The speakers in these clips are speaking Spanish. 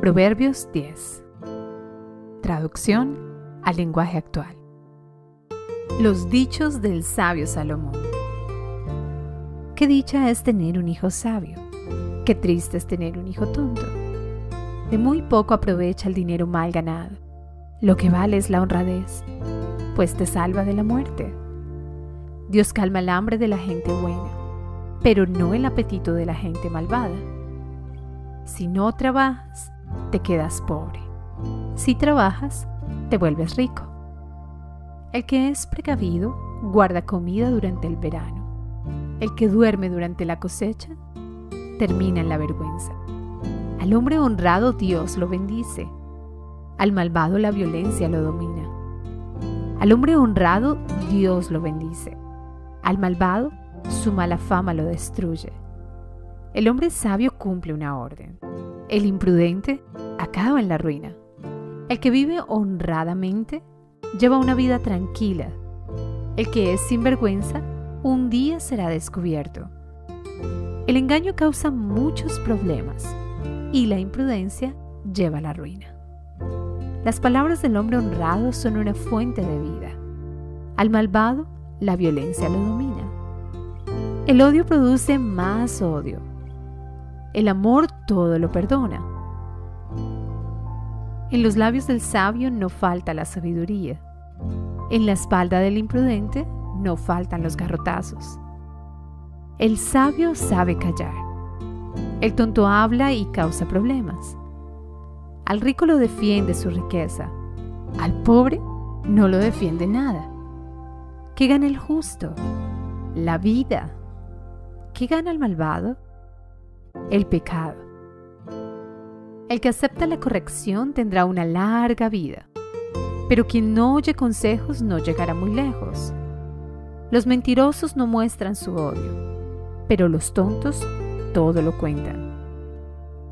Proverbios 10. Traducción al lenguaje actual. Los dichos del sabio Salomón. Qué dicha es tener un hijo sabio. Qué triste es tener un hijo tonto. De muy poco aprovecha el dinero mal ganado. Lo que vale es la honradez, pues te salva de la muerte. Dios calma el hambre de la gente buena, pero no el apetito de la gente malvada. Si no trabajas, te quedas pobre. Si trabajas, te vuelves rico. El que es precavido guarda comida durante el verano. El que duerme durante la cosecha termina en la vergüenza. Al hombre honrado Dios lo bendice. Al malvado la violencia lo domina. Al hombre honrado Dios lo bendice. Al malvado su mala fama lo destruye. El hombre sabio cumple una orden. El imprudente acaba en la ruina. El que vive honradamente lleva una vida tranquila. El que es sinvergüenza un día será descubierto. El engaño causa muchos problemas y la imprudencia lleva a la ruina. Las palabras del hombre honrado son una fuente de vida. Al malvado, la violencia lo domina. El odio produce más odio el amor todo lo perdona. En los labios del sabio no falta la sabiduría. En la espalda del imprudente no faltan los garrotazos. El sabio sabe callar. El tonto habla y causa problemas. Al rico lo defiende su riqueza. Al pobre no lo defiende nada. ¿Qué gana el justo? La vida. ¿Qué gana el malvado? El pecado. El que acepta la corrección tendrá una larga vida, pero quien no oye consejos no llegará muy lejos. Los mentirosos no muestran su odio, pero los tontos todo lo cuentan.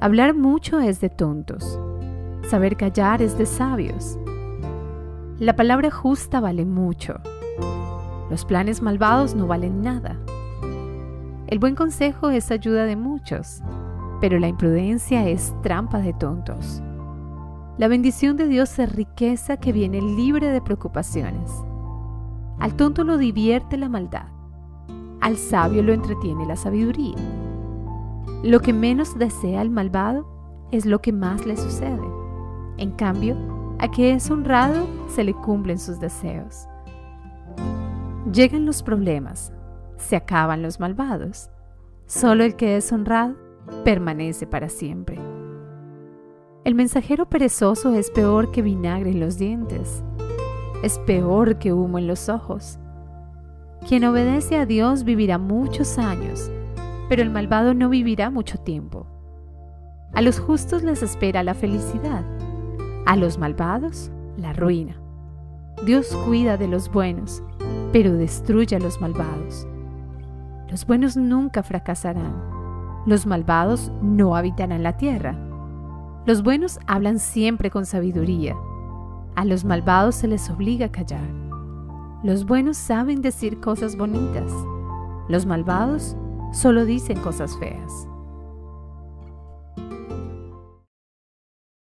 Hablar mucho es de tontos, saber callar es de sabios. La palabra justa vale mucho, los planes malvados no valen nada. El buen consejo es ayuda de muchos, pero la imprudencia es trampa de tontos. La bendición de Dios es riqueza que viene libre de preocupaciones. Al tonto lo divierte la maldad, al sabio lo entretiene la sabiduría. Lo que menos desea el malvado es lo que más le sucede. En cambio, a que es honrado se le cumplen sus deseos. Llegan los problemas, se acaban los malvados. Solo el que es honrado permanece para siempre. El mensajero perezoso es peor que vinagre en los dientes. Es peor que humo en los ojos. Quien obedece a Dios vivirá muchos años, pero el malvado no vivirá mucho tiempo. A los justos les espera la felicidad, a los malvados la ruina. Dios cuida de los buenos, pero destruye a los malvados. Los buenos nunca fracasarán. Los malvados no habitarán la tierra. Los buenos hablan siempre con sabiduría. A los malvados se les obliga a callar. Los buenos saben decir cosas bonitas. Los malvados solo dicen cosas feas.